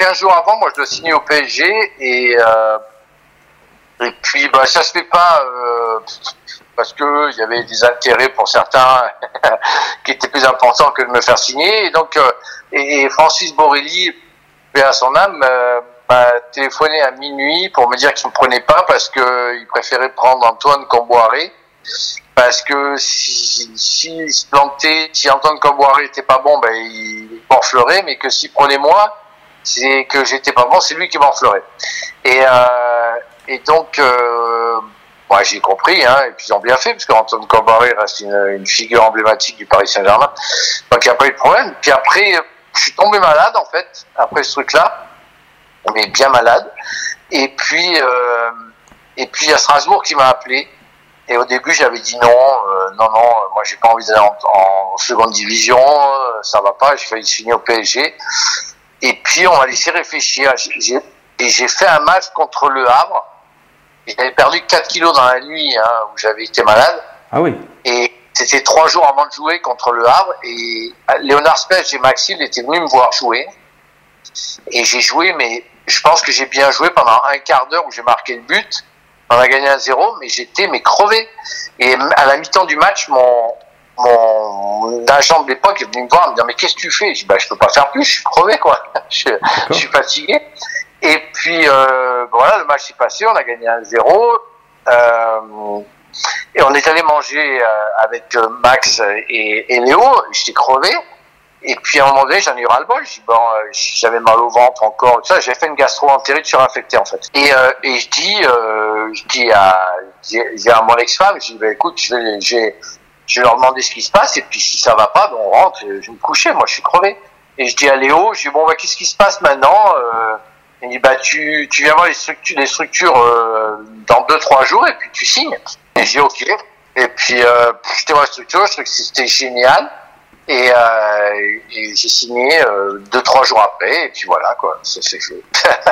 15 jours avant, moi, je dois signer au PSG et euh, et puis bah ça se fait pas euh, parce que il y avait des intérêts pour certains qui étaient plus importants que de me faire signer. Et donc euh, et, Francis Borelli, paix à son âme, m'a téléphoné à minuit pour me dire qu'il me prenait pas parce que il préférait prendre Antoine Comboiré parce que si, si, se plantait, si Antoine Comboiré était pas bon, ben il m'enfleurait, mais que s'il prenait moi, c'est que j'étais pas bon, c'est lui qui m'enfleurait. Et, euh, et donc, euh, j'ai compris, hein, et puis ils ont bien fait, parce qu'Antoine Comboiré reste une, figure emblématique du Paris Saint-Germain. Donc il n'y a pas eu de problème. Puis après, je suis tombé malade, en fait, après ce truc-là, mais bien malade. Et puis, euh, et puis il y a Strasbourg qui m'a appelé. Et au début, j'avais dit non, euh, non, non, moi j'ai pas envie d'aller en, en, seconde division, euh, ça va pas, j'ai failli signer au PSG. Et puis on m'a laissé réfléchir. J'ai, et j'ai fait un match contre le Havre. J'avais perdu 4 kilos dans la nuit hein, où j'avais été malade. Ah oui. Et c'était trois jours avant de jouer contre le Havre. Et Léonard Spech et Maxime étaient venus me voir jouer. Et j'ai joué, mais je pense que j'ai bien joué pendant un quart d'heure où j'ai marqué le but. On a gagné un zéro, mais j'étais mais crevé. Et à la mi-temps du match, mon, mon agent de l'époque est venu me voir, me dire mais qu'est-ce que tu fais? Je dis bah je peux pas faire plus, je suis crevé quoi, je, je suis fatigué. Et puis euh, voilà, le match s'est passé, on a gagné un zéro. Euh, et on est allé manger euh, avec Max et, et Léo, j'étais crevé. Et puis à un moment donné, j'en ai eu ras le bol. Bon, euh, j'avais mal au ventre encore. Tout ça, j'ai fait une gastro-entérite surinfectée en fait. Et, euh, et je dis, euh, je dis à, j'ai à mon ex-femme, je dis, bah, écoute, je vais, je vais leur demander ce qui se passe. Et puis si ça va pas, ben, on rentre. Je vais me coucher. Moi, je suis crevé. Et je dis à Léo, je dis bon, bah, qu'est-ce qui se passe maintenant euh, Il dit, bah tu, tu viens voir les structures, les structures euh, dans deux trois jours et puis tu signes. Et j'ai ok. Et puis euh, j'étais voir la structure, je trouvais que c'était génial. Et, euh, et j'ai signé euh, deux trois jours après et puis voilà quoi, c'est fait.